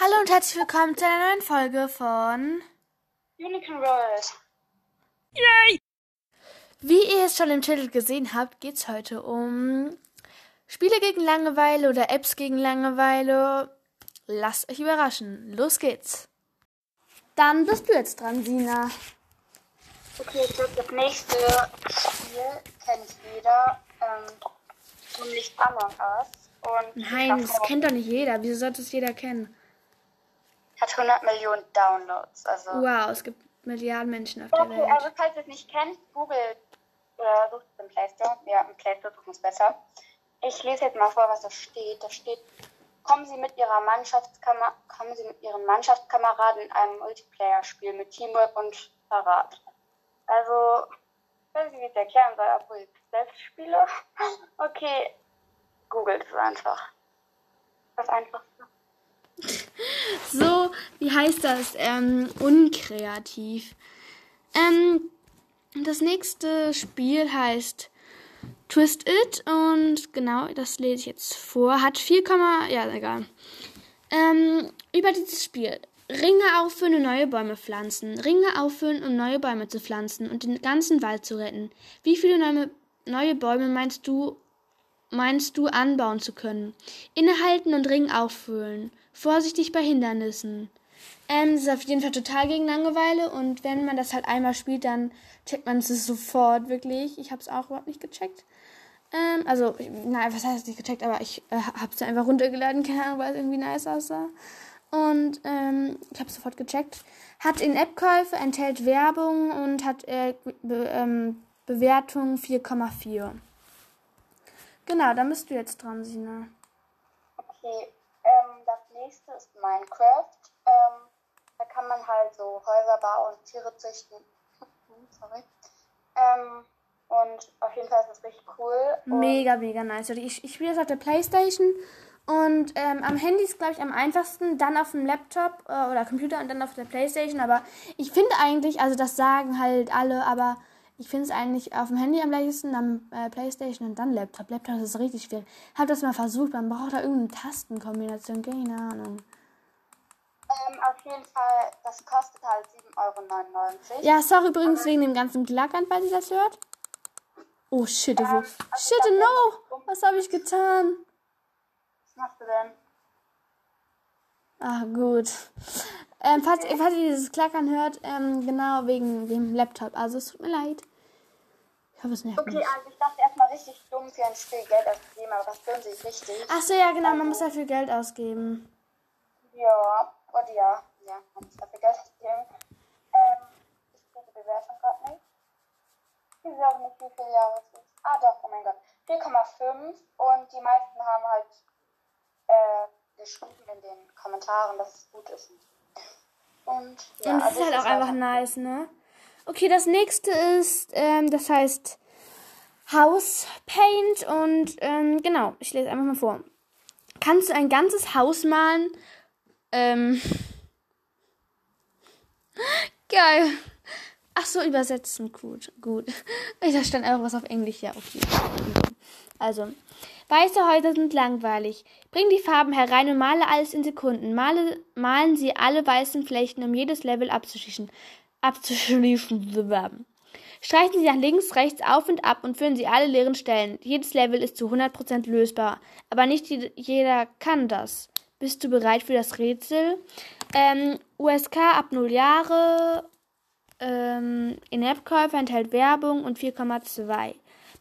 Hallo und herzlich willkommen zu einer neuen Folge von Unicorn World. Yay! Wie ihr es schon im Titel gesehen habt, geht es heute um Spiele gegen Langeweile oder Apps gegen Langeweile. Lasst euch überraschen. Los geht's. Dann bist du jetzt dran, Sina. Okay, ich glaube, das nächste Spiel kennt jeder. Ähm, nämlich Among Us. Und Nein, das kennt doch nicht jeder. Wieso sollte es jeder kennen? Hat 100 Millionen Downloads. Also. Wow, es gibt Milliarden Menschen auf der Okay, Welt. also falls ihr es nicht kennt, googelt oder sucht es im Play Store. Ja, im Play Store suchen ist besser. Ich lese jetzt mal vor, was da steht. Da steht, kommen Sie mit Ihrer Mannschaftskammer kommen Sie mit Ihren Mannschaftskameraden in einem Multiplayer-Spiel mit Teamwork und Verrat. Also, ich weiß nicht, wie ich es erklären soll, obwohl ich selbst spiele. Okay, googelt es einfach. Das Einfachste. So, wie heißt das? Ähm, unkreativ. Ähm, das nächste Spiel heißt Twist It und genau, das lese ich jetzt vor. Hat 4, ja, egal. Ähm, über dieses Spiel. Ringe auffüllen und neue Bäume pflanzen. Ringe auffüllen, um neue Bäume zu pflanzen und den ganzen Wald zu retten. Wie viele neue, neue Bäume meinst du, meinst du anbauen zu können? Innehalten und Ring auffüllen. Vorsichtig bei Hindernissen. Ähm, das ist auf jeden Fall total gegen Langeweile und wenn man das halt einmal spielt, dann checkt man es sofort, wirklich. Ich habe es auch überhaupt nicht gecheckt. Ähm, also, nein, was heißt nicht gecheckt, aber ich äh, habe es einfach runtergeladen, keine Ahnung, weil es irgendwie nice aussah. Und ähm, ich habe sofort gecheckt. Hat in App-Käufe, enthält Werbung und hat äh, Be ähm, Bewertung 4,4. Genau, dann bist du jetzt dran, Sina. Okay, ähm, nächste ist Minecraft. Ähm, da kann man halt so Häuser bauen, Tiere züchten. Sorry. Ähm, und auf jeden Fall ist das richtig cool. Und Mega, mega nice. Ich, ich spiele das auf der Playstation und ähm, am Handy ist, glaube ich, am einfachsten, dann auf dem Laptop äh, oder Computer und dann auf der Playstation. Aber ich finde eigentlich, also das sagen halt alle, aber ich finde es eigentlich auf dem Handy am leichtesten, dann äh, Playstation und dann Laptop. Laptop ist richtig schwierig. Hab das mal versucht, man braucht da irgendeine Tastenkombination, keine Ahnung. ähm, auf jeden Fall, das kostet halt 7,99 Euro. Ja, sorry übrigens wegen dem ganzen Klackern, falls ihr das hört. Oh, shit, wo. also Shit, no! Was habe ich getan? Was machst du denn? Ah, gut. Ähm, falls, falls ihr dieses Klackern hört, ähm, genau wegen dem Laptop. Also es tut mir leid. Ich hoffe, es nervt Okay, nicht. also ich dachte erstmal richtig dumm für ein Spiel Geld auszugeben, aber das lohnt sich richtig. Ach so, ja, genau, man muss dafür Geld ausgeben. Ja, und ja, ja, man muss dafür Geld ausgeben. Ähm, ich sehe die Bewertung gerade nicht. Ich sehe auch nicht, wie viele Jahre es ist. Ah, doch, oh mein Gott. 4,5 und die meisten haben halt äh, geschrieben in den Kommentaren, dass es gut ist. Und ja, Und es also ist halt auch einfach nice, ne? Okay, das nächste ist, ähm, das heißt House Paint und ähm, genau, ich lese einfach mal vor. Kannst du ein ganzes Haus malen? Ähm. Geil. Ach so, übersetzen. Gut, gut. Da stand auch was auf Englisch. Ja, okay. Also, weiße Häuser sind langweilig. Bring die Farben herein und male alles in Sekunden. Male, malen Sie alle weißen Flächen, um jedes Level abzuschließen. Abzuschließen. Streichen Sie nach links, rechts, auf und ab und füllen Sie alle leeren Stellen. Jedes Level ist zu 100% lösbar, aber nicht jed- jeder kann das. Bist du bereit für das Rätsel? Ähm, USK ab 0 Jahre, ähm, In-App-Käufer enthält Werbung und 4,2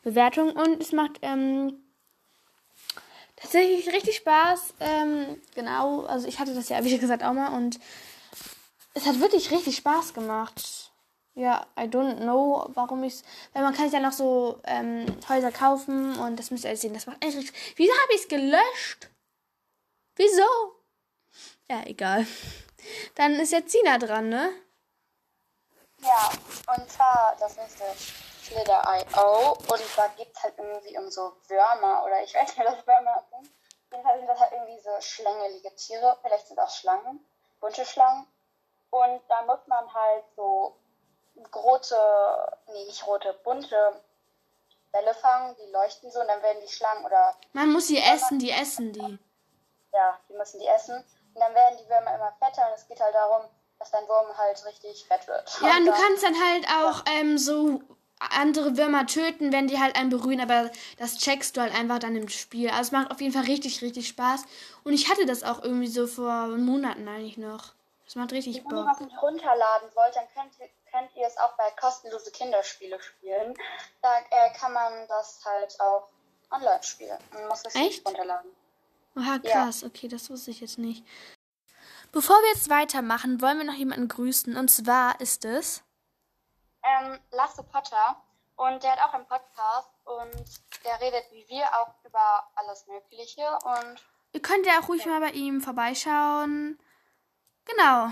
Bewertung und es macht ähm, tatsächlich richtig Spaß. Ähm, genau, also ich hatte das ja, wie gesagt, auch mal und es hat wirklich richtig Spaß gemacht. Ja, I don't know, warum ich Weil man kann sich ja noch so ähm, Häuser kaufen und das müsst ihr alles sehen. Das macht eigentlich richtig. Wieso habe ich es gelöscht? Wieso? Ja, egal. Dann ist jetzt Sina dran, ne? Ja, und zwar das nächste Slither.io und da geht es halt irgendwie um so Würmer oder ich weiß nicht, was Würmer sind. Jedenfalls sind das halt irgendwie so schlängelige Tiere, vielleicht sind auch Schlangen, bunte Schlangen. Und da muss man halt so rote, nee, nicht rote, bunte Bälle fangen, die leuchten so und dann werden die Schlangen oder Man muss sie essen, die essen die. ja, die müssen die essen. Und dann werden die Würmer immer fetter und es geht halt darum, dass dein Wurm halt richtig fett wird. Ja, und du dann- kannst dann halt auch ähm, so andere Würmer töten, wenn die halt einen berühren, aber das checkst du halt einfach dann im Spiel. Also es macht auf jeden Fall richtig, richtig Spaß. Und ich hatte das auch irgendwie so vor Monaten eigentlich noch. Das macht richtig Wenn ihr Bock. was nicht runterladen wollt, dann könnt ihr, könnt ihr es auch bei kostenlose Kinderspiele spielen. Da äh, kann man das halt auch online spielen. Man muss es nicht runterladen. Oha, Ja. krass. Okay, das wusste ich jetzt nicht. Bevor wir jetzt weitermachen, wollen wir noch jemanden grüßen. Und zwar ist es... Ähm, Lasse Potter und der hat auch einen Podcast und der redet wie wir auch über alles Mögliche und Ihr könnt ja auch ruhig mal bei ihm vorbeischauen. Genau.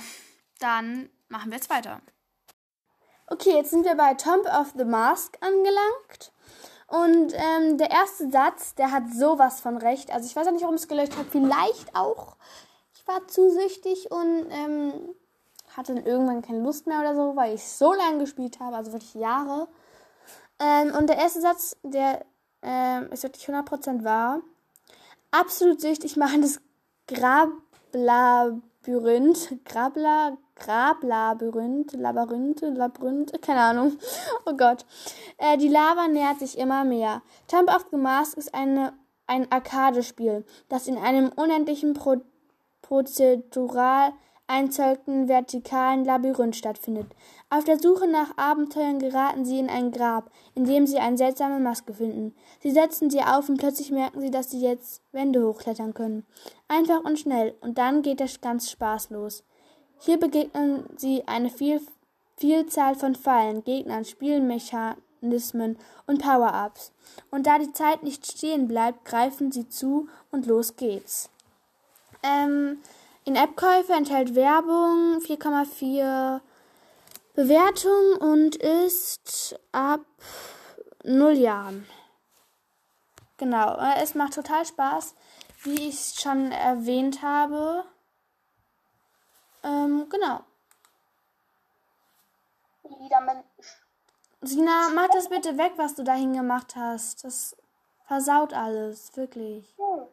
Dann machen wir jetzt weiter. Okay, jetzt sind wir bei Tomb of the Mask angelangt. Und ähm, der erste Satz, der hat sowas von recht. Also ich weiß auch nicht, warum es gelöscht hat. Vielleicht auch. Ich war zu süchtig und ähm, hatte dann irgendwann keine Lust mehr oder so, weil ich so lange gespielt habe, also wirklich Jahre. Ähm, und der erste Satz, der ähm, ist wirklich 100% wahr. Absolut süchtig machendes Grablabyrinth. Grabla, Grablabyrinth, Labyrinth, Labyrinth, keine Ahnung. Oh Gott. Äh, die Lava nähert sich immer mehr. Tomb of the Mask ist eine, ein Arcade-Spiel, das in einem unendlichen Pro prozedural einzölten vertikalen Labyrinth stattfindet. Auf der Suche nach Abenteuern geraten sie in ein Grab, in dem sie eine seltsame Maske finden. Sie setzen sie auf und plötzlich merken sie, dass sie jetzt Wände hochklettern können. Einfach und schnell, und dann geht der ganze Spaß los. Hier begegnen sie eine viel, Vielzahl von Fallen, Gegnern, Spielmechanismen und Power-Ups. Und da die Zeit nicht stehen bleibt, greifen sie zu und los geht's. Ähm, in App-Käufe enthält Werbung 4,4 Bewertung und ist ab 0 Jahren. Genau, äh, es macht total Spaß, wie ich es schon erwähnt habe. Ähm, genau. Lieder mit Sina, mach das bitte weg, was du dahin gemacht hast. Das versaut alles, wirklich. Hm.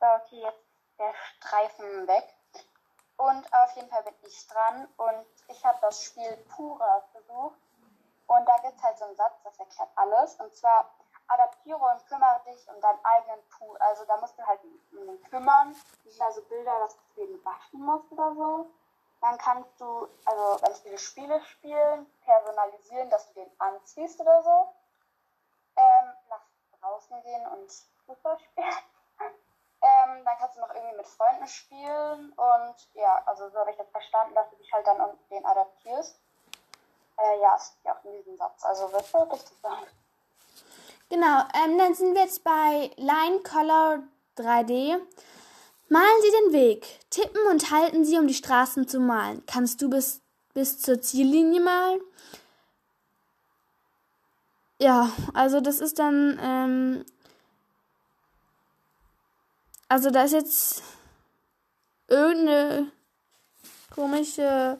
Okay, jetzt der Streifen weg. Und auf jeden Fall bin ich dran und ich habe das Spiel Pura versucht. Und da gibt es halt so einen Satz, das erklärt alles. Und zwar adaptiere und kümmere dich um deinen eigenen Pool. Also da musst du halt um den kümmern. Das sind also Bilder, dass du den waschen musst oder so. Dann kannst du, also ganz viele Spiele spielen, personalisieren, dass du den anziehst oder so. Ähm, nach draußen gehen und Fußball spielen. Ähm, dann kannst du noch irgendwie mit Freunden spielen und ja, also so habe ich jetzt verstanden, dass du dich halt dann um den adaptierst. Äh, ja, ist ja auch in diesem Satz. Also wird so richtig sein. Genau, ähm, dann sind wir jetzt bei Line Color 3D. Malen Sie den Weg. Tippen und halten Sie, um die Straßen zu malen. Kannst du bis, bis zur Ziellinie malen? Ja, also das ist dann, ähm, also da ist jetzt irgendeine komische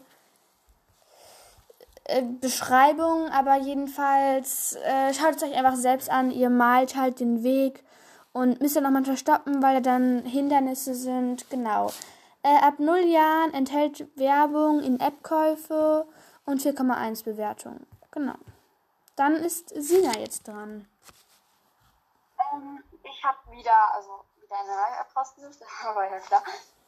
äh, Beschreibung, aber jedenfalls äh, schaut es euch einfach selbst an. Ihr malt halt den Weg und müsst ihr noch manchmal stoppen, weil da dann Hindernisse sind. Genau. Äh, ab 0 Jahren enthält Werbung in App-Käufe und 4,1 Bewertung. Genau. Dann ist Sina jetzt dran. Ähm, ich habe wieder, also wieder eine neue rausgesucht, das war ja klar.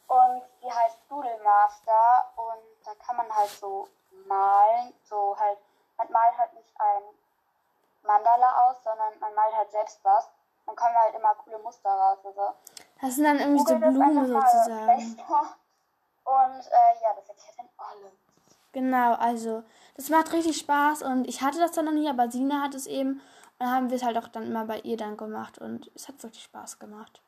Und die heißt Doodle Master und da kann man halt so malen, so halt, man malt halt nicht ein Mandala aus, sondern man malt halt selbst was. Dann kommen halt immer coole Muster raus. Also Das sind dann irgendwie so Blumen sozusagen. Und äh, ja, das erklärt dann alles. Genau, also das macht richtig Spaß und ich hatte das dann noch nie, aber Sina hat es eben. Und dann haben wir es halt auch dann immer bei ihr dann gemacht und es hat wirklich Spaß gemacht.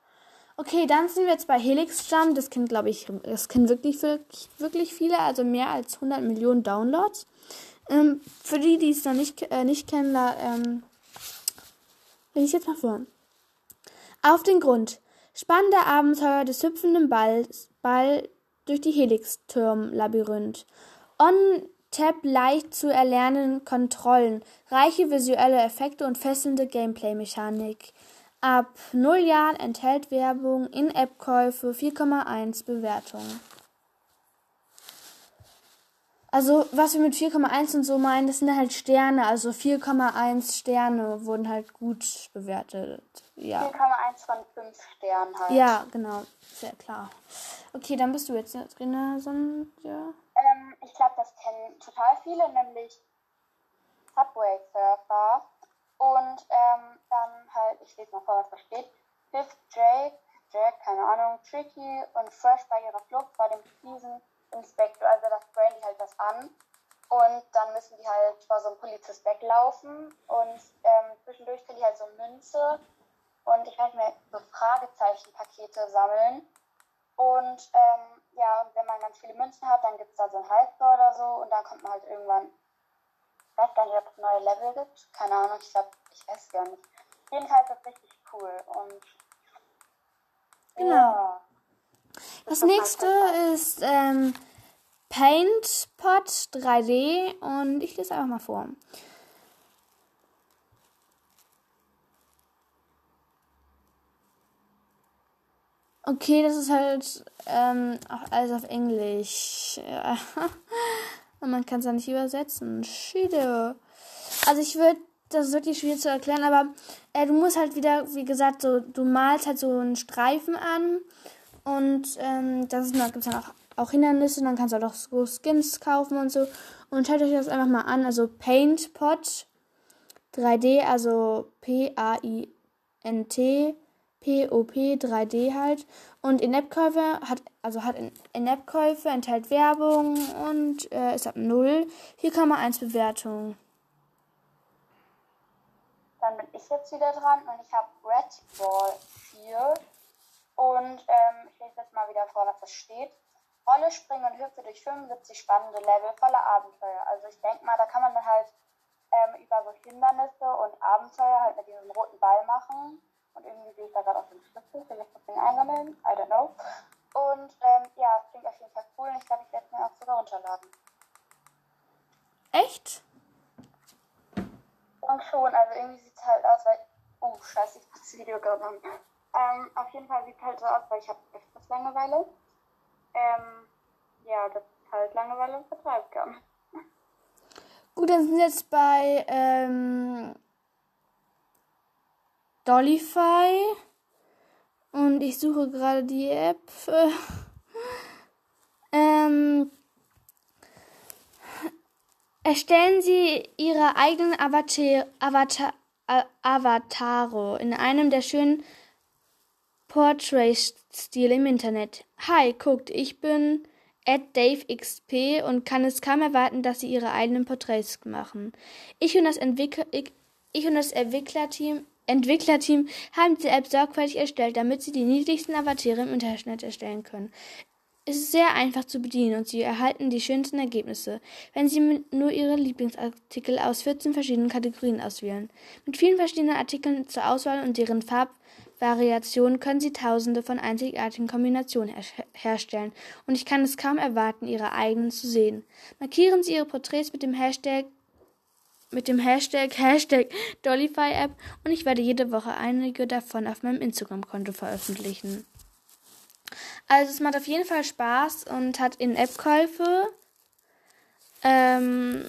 Okay, dann sind wir jetzt bei Helix Jump. Das kennt, glaube ich, das kennen wirklich, wirklich, wirklich viele, also mehr als 100 Millionen Downloads. Ähm, für die, die es noch nicht, äh, nicht kennen, da, ähm, lese ich jetzt mal vor. Auf den Grund. Spannende Abenteuer des hüpfenden Balls, Ball durch die Helix-Turm-Labyrinth. On-Tap leicht zu erlernen Kontrollen, reiche visuelle Effekte und fesselnde Gameplay-Mechanik. Ab 0 Jahren enthält Werbung, In-App-Käufe, 4,1 Bewertungen. Also, was wir mit 4,1 und so meinen, das sind halt Sterne. Also 4,1 Sterne wurden halt gut bewertet. Ja. 4,1 von 5 Sternen halt. Ja, genau. Sehr klar. Okay, dann bist du jetzt drin, ja. Ähm, ich glaube, das kennen total viele, nämlich Subway Surfer. Und ähm, dann halt, ich lese mal vor, was da steht. Fifth Jake, Jack, keine Ahnung, Tricky und Fresh bei ihrer Flucht vor dem Season Inspektor, also das sprayen die halt was an. Und dann müssen die halt vor so einem Polizist weglaufen. Und ähm, zwischendurch kriegen die halt so Münze. Und ich weiß nicht mehr, so Fragezeichenpakete sammeln. Und ähm, ja, und wenn man ganz viele Münzen hat, dann gibt es da so ein Halstor oder so. Und dann kommt man halt irgendwann, weiß gar nicht, ob es neue Level gibt. Keine Ahnung, ich glaube, ich weiß gar nicht. Jedenfalls ist das richtig cool. Und genau. Ja. Das nächste ist ähm, PaintPot 3D und ich lese einfach mal vor. Okay, das ist halt ähm, auch alles auf Englisch. Und man kann es ja nicht übersetzen. Schiede. Also ich würde, das ist wirklich schwierig zu erklären, aber äh, du musst halt wieder, wie gesagt, so, du malst halt so einen Streifen an und ähm, da gibt es dann auch, auch Hindernisse. Dann kannst du auch so Skins kaufen und so. Und schaut euch das einfach mal an. Also PaintPot 3D, also P-A-I-N-T. P-O-P 3D halt. Und In-App-Käufe hat, also hat In-App-Käufe, enthält Werbung und äh, ist ab 0. Hier kann man 1 Bewertung. Dann bin ich jetzt wieder dran und ich habe Red Ball 4. Und ähm, ich lese jetzt mal wieder vor, was das steht. Rolle, springen und hüpfe durch 75 spannende Level voller Abenteuer. Also ich denke mal, da kann man dann halt ähm, über so Hindernisse und Abenteuer halt mit diesem roten Ball machen. Und irgendwie sehe ich da gerade auch den Schlüssel, vielleicht muss ich ihn einsammeln, I don't know. Und ähm, ja, es klingt auf jeden Fall cool und ich glaube, ich werde es mir auch sogar runterladen. Echt? Und schon, also irgendwie sieht es halt aus, weil. Oh, scheiße, ich muss das Video gerade an. Ähm, auf jeden Fall sieht es halt so aus, weil ich habe öfters Langeweile. Ähm, ja, das ist halt Langeweile und vertreibt kann. Gut, dann sind wir jetzt bei ähm, Dollyfy. Und ich suche gerade die App. ähm, erstellen Sie Ihre eigenen Avatar, Avatar, Avatare in einem der schönen Portrait-Stil im Internet. Hi, guckt, ich bin at DaveXP und kann es kaum erwarten, dass sie ihre eigenen Porträts machen. Ich und das, Entwickler, ich, ich und das Entwicklerteam, Entwicklerteam haben die App sorgfältig erstellt, damit sie die niedlichsten Avatare im Internet erstellen können. Es ist sehr einfach zu bedienen und Sie erhalten die schönsten Ergebnisse, wenn Sie nur Ihre Lieblingsartikel aus 14 verschiedenen Kategorien auswählen. Mit vielen verschiedenen Artikeln zur Auswahl und deren Farb Variation können Sie Tausende von einzigartigen Kombinationen her herstellen, und ich kann es kaum erwarten, Ihre eigenen zu sehen. Markieren Sie Ihre Porträts mit dem Hashtag mit dem Hashtag Hashtag Dollyfy App und ich werde jede Woche einige davon auf meinem Instagram-Konto veröffentlichen. Also es macht auf jeden Fall Spaß und hat In-App-Käufe, ähm,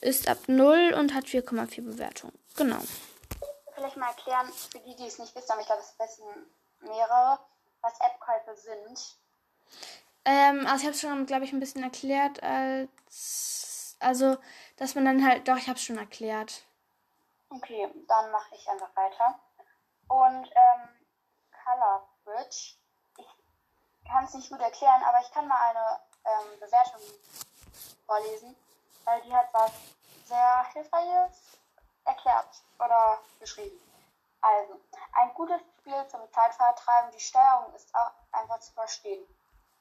ist ab 0 und hat 4,4 Bewertungen. Genau vielleicht mal erklären, für die, die es nicht wissen, aber ich glaube, es wissen mehrere, was App-Käufe sind? Ähm, also ich habe es schon, glaube ich, ein bisschen erklärt, als also, dass man dann halt, doch, ich habe schon erklärt. Okay, dann mache ich einfach weiter. Und ähm, Color Bridge, ich kann es nicht gut erklären, aber ich kann mal eine ähm, Bewertung vorlesen, weil die hat was sehr Hilfreiches erklärt oder geschrieben. Also, ein gutes Spiel zum Zeitvertreiben, die Steuerung ist auch einfach zu verstehen.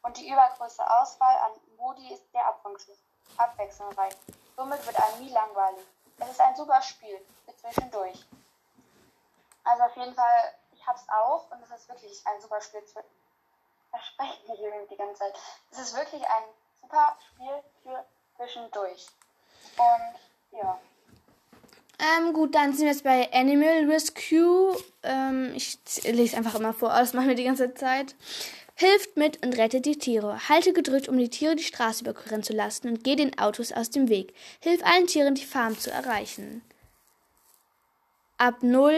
Und die übergroße Auswahl an Modi ist sehr abwechslungsreich. Somit wird einem nie langweilig. Es ist ein super Spiel für zwischendurch. Also auf jeden Fall, ich hab's auch und es ist wirklich ein super Spiel. Versprechen wir hier die ganze Zeit. Es ist wirklich ein super Spiel für zwischendurch. Und ja. Ähm, gut, dann sind wir jetzt bei Animal Rescue. Ähm, ich lese einfach immer vor, das machen wir die ganze Zeit. Hilft mit und rettet die Tiere. Halte gedrückt, um die Tiere die Straße überqueren zu lassen und geh den Autos aus dem Weg. Hilf allen Tieren, die Farm zu erreichen. Ab 0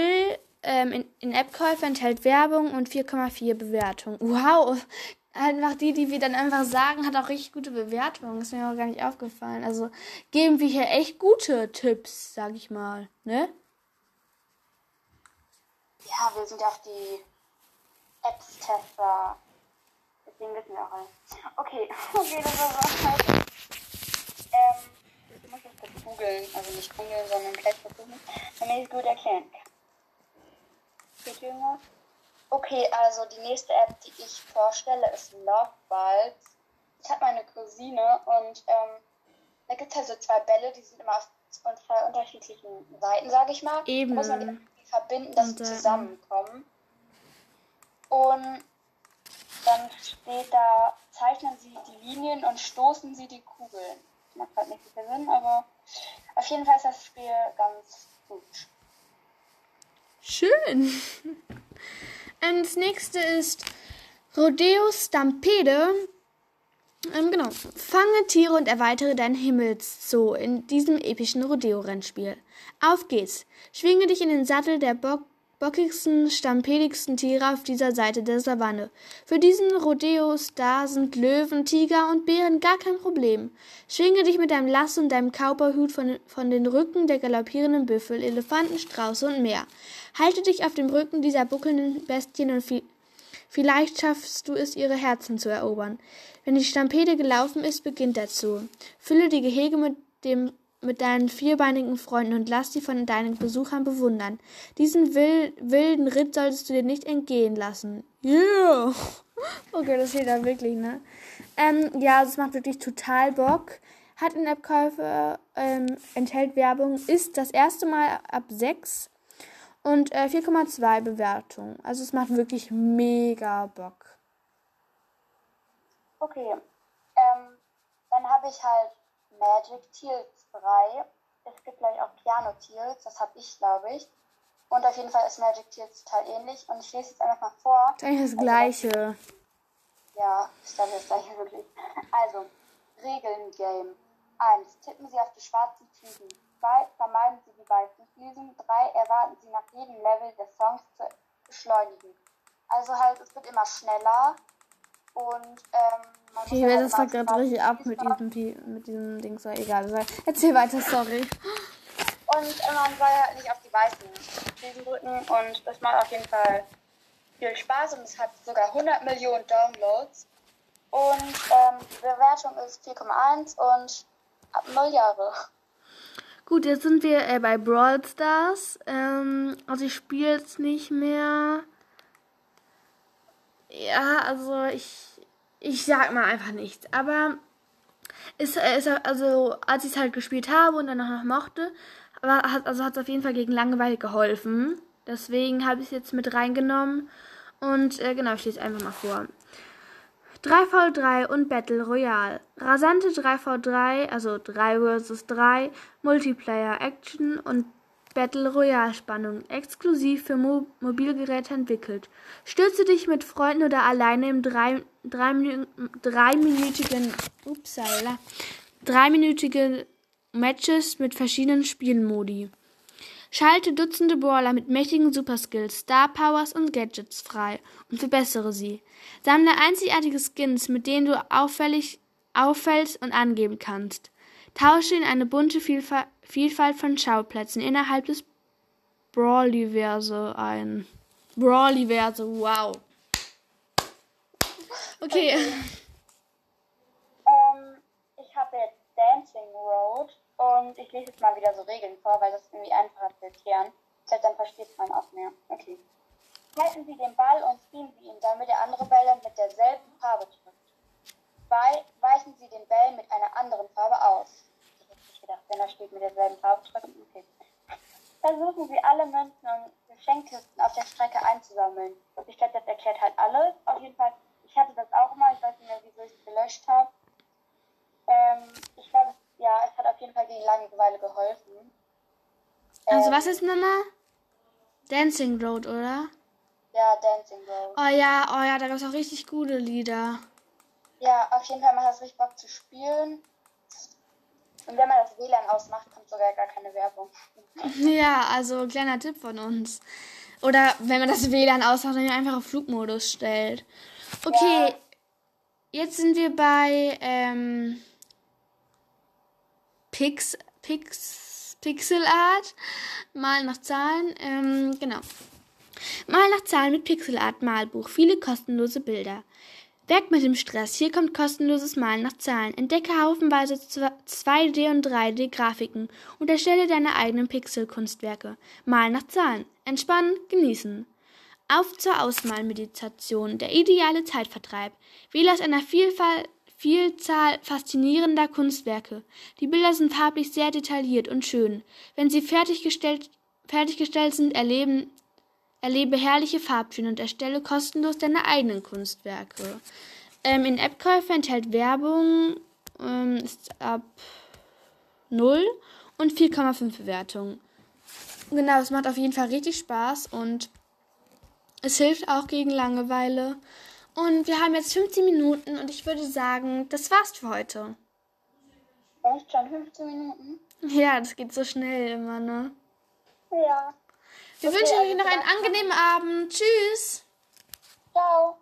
ähm, in, in App-Käufe enthält Werbung und 4,4 Bewertung. Wow, einfach die, die wir dann einfach sagen, hat auch richtig gute Bewertungen. Ist mir auch gar nicht aufgefallen. Also geben wir hier echt gute Tipps, sag ich mal, ne? Ja, wir sind auch die Apps-Tester. Alle. Okay, okay, das war was. Ähm, ich muss das kurz googeln. Also nicht googeln, sondern gleich versuchen, damit ich es gut erklären kann. Geht irgendwas? Okay, also die nächste App, die ich vorstelle, ist Love Ich habe meine Cousine und ähm, da gibt es halt so zwei Bälle, die sind immer auf zwei unterschiedlichen Seiten, sage ich mal. Eben. Da muss man die verbinden, dass sie zusammenkommen. Und dann steht da, zeichnen Sie die Linien und stoßen Sie die Kugeln. Das macht gerade nicht viel Sinn, aber auf jeden Fall ist das Spiel ganz gut. Schön. Und das nächste ist Rodeo Stampede. Ähm, genau. Fange Tiere und erweitere dein Himmelszoo in diesem epischen Rodeo-Rennspiel. Auf geht's. Schwinge dich in den Sattel der Bock bockigsten, stampedigsten Tiere auf dieser Seite der Savanne. Für diesen Rodeo-Star sind Löwen, Tiger und Bären gar kein Problem. Schwinge dich mit deinem Lasso und deinem Kauperhut von, von den Rücken der galoppierenden Büffel, Elefanten, Strauße und mehr. Halte dich auf dem Rücken dieser buckelnden Bestien und vi vielleicht schaffst du es, ihre Herzen zu erobern. Wenn die Stampede gelaufen ist, beginnt Zoo. Fülle die Gehege mit dem mit deinen vierbeinigen Freunden und lass sie von deinen Besuchern bewundern. Diesen wild, wilden Ritt solltest du dir nicht entgehen lassen. Yeah! Okay, das steht da wirklich, ne? Ähm, ja, es macht wirklich total Bock. Hat in App-Käufe, ähm, enthält Werbung, ist das erste Mal ab 6 und äh, 4,2 Bewertung. Also es macht wirklich mega Bock. Okay. Ähm, dann habe ich halt Magic Teals 3. Es gibt gleich auch Piano Teals, das habe ich, glaube ich. Und auf jeden Fall ist Magic Teals total ähnlich. Und ich lese jetzt einfach mal vor. Eigentlich das also, Gleiche. Ja, ich glaube das Gleiche wirklich. Also, Regeln Game. 1. Tippen Sie auf die schwarzen Fliesen. 2. Vermeiden Sie die weißen Fliesen. 3. Erwarten Sie nach jedem Level des Songs zu beschleunigen. Also halt, es wird immer schneller. Und ähm, Okay, halt das fuckt gerade richtig ab mit diesem, mit diesem Ding. So, egal. Erzähl weiter, sorry. Und äh, man soll halt nicht auf die weißen Fliesen drücken. Und das macht auf jeden Fall viel Spaß. Und es hat sogar 100 Millionen Downloads. Und ähm, die Bewertung ist 4,1 und ab 0 Jahre. Gut, jetzt sind wir äh, bei Brawl Stars. Ähm, also ich spiele jetzt nicht mehr. Ja, also ich ich sag mal einfach nichts. Aber ist, ist also als ich es halt gespielt habe und dann noch mochte, aber hat, also es auf jeden Fall gegen Langeweile geholfen. Deswegen habe ich es jetzt mit reingenommen. Und äh, genau, ich lese einfach mal vor. 3v3 und Battle Royale. Rasante 3v3, also 3 vs 3, Multiplayer Action und Battle Royale Spannung, exklusiv für Mo Mobilgeräte entwickelt. Stürze dich mit Freunden oder alleine im drei, drei, dreiminütigen, upsala, dreiminütige Matches mit verschiedenen Spielmodi. Schalte Dutzende Brawler mit mächtigen Superskills, Star Powers und Gadgets frei und verbessere sie. Sammle einzigartige Skins, mit denen du auffällig auffällst und angeben kannst. Tausche in eine bunte Vielfalt Vielfalt von Schauplätzen innerhalb des Brawliverse ein. Brawliverse, wow. Okay. Ähm, ich habe jetzt Dancing Road und ich lese jetzt mal wieder so Regeln vor, weil das irgendwie einfacher zu erklären. Vielleicht dann versteht man auch mehr. Okay. Halten Sie den Ball und ziehen Sie ihn, damit der andere Bälle mit derselben Farbe trifft. Zwei, weichen Sie den Ball mit einer anderen Farbe aus gedacht, wenn da steht mit derselben Farbe Okay. Versuchen Sie alle Münzen und Geschenkkisten auf der Strecke einzusammeln. Ich glaube, das erklärt halt alles. Auf jeden Fall, ich hatte das auch mal, ich weiß nicht mehr, wieso ich es gelöscht habe. Ähm, ich glaube, ja, es hat auf jeden Fall gegen Langeweile geholfen. Also Ähm, was ist nochmal? Dancing Road, oder? Ja, Dancing Road. Oh ja, oh ja, da gab es auch richtig gute Lieder. Ja, auf jeden Fall macht das richtig Bock zu spielen. Und wenn man das WLAN ausmacht, kommt sogar gar keine Werbung. Ja, also kleiner Tipp von uns. Oder wenn man das WLAN ausmacht, dann einfach auf Flugmodus stellt. Okay, Ja. jetzt sind wir bei ähm, Pix, Pix, Pixel Art. Mal nach Zahlen. Ähm, genau. Mal nach Zahlen mit Pixel Art Malbuch. Viele kostenlose Bilder. Werk mit dem Stress. Hier kommt kostenloses Malen nach Zahlen. Entdecke haufenweise 2D und 3D Grafiken und erstelle deine eigenen Pixel-Kunstwerke. Malen nach Zahlen. Entspannen, genießen. Auf zur Ausmalmeditation. Der ideale Zeitvertreib. Wähle aus einer Vielfalt, Vielzahl faszinierender Kunstwerke. Die Bilder sind farblich sehr detailliert und schön. Wenn sie fertiggestellt, fertiggestellt sind, erleben, Erlebe herrliche Farbtöne und erstelle kostenlos deine eigenen Kunstwerke. Ähm, in Appkäufe enthält Werbung, ähm, ist ab 0 und 4,5 Bewertung. Genau, es macht auf jeden Fall richtig Spaß und es hilft auch gegen Langeweile. Und wir haben jetzt 15 Minuten und ich würde sagen, das war's für heute. Echt schon 15 Minuten? Ja, das geht so schnell immer, ne? Ja. Wir Okay, wünschen euch noch einen angenehmen Abend. Tschüss! Ciao.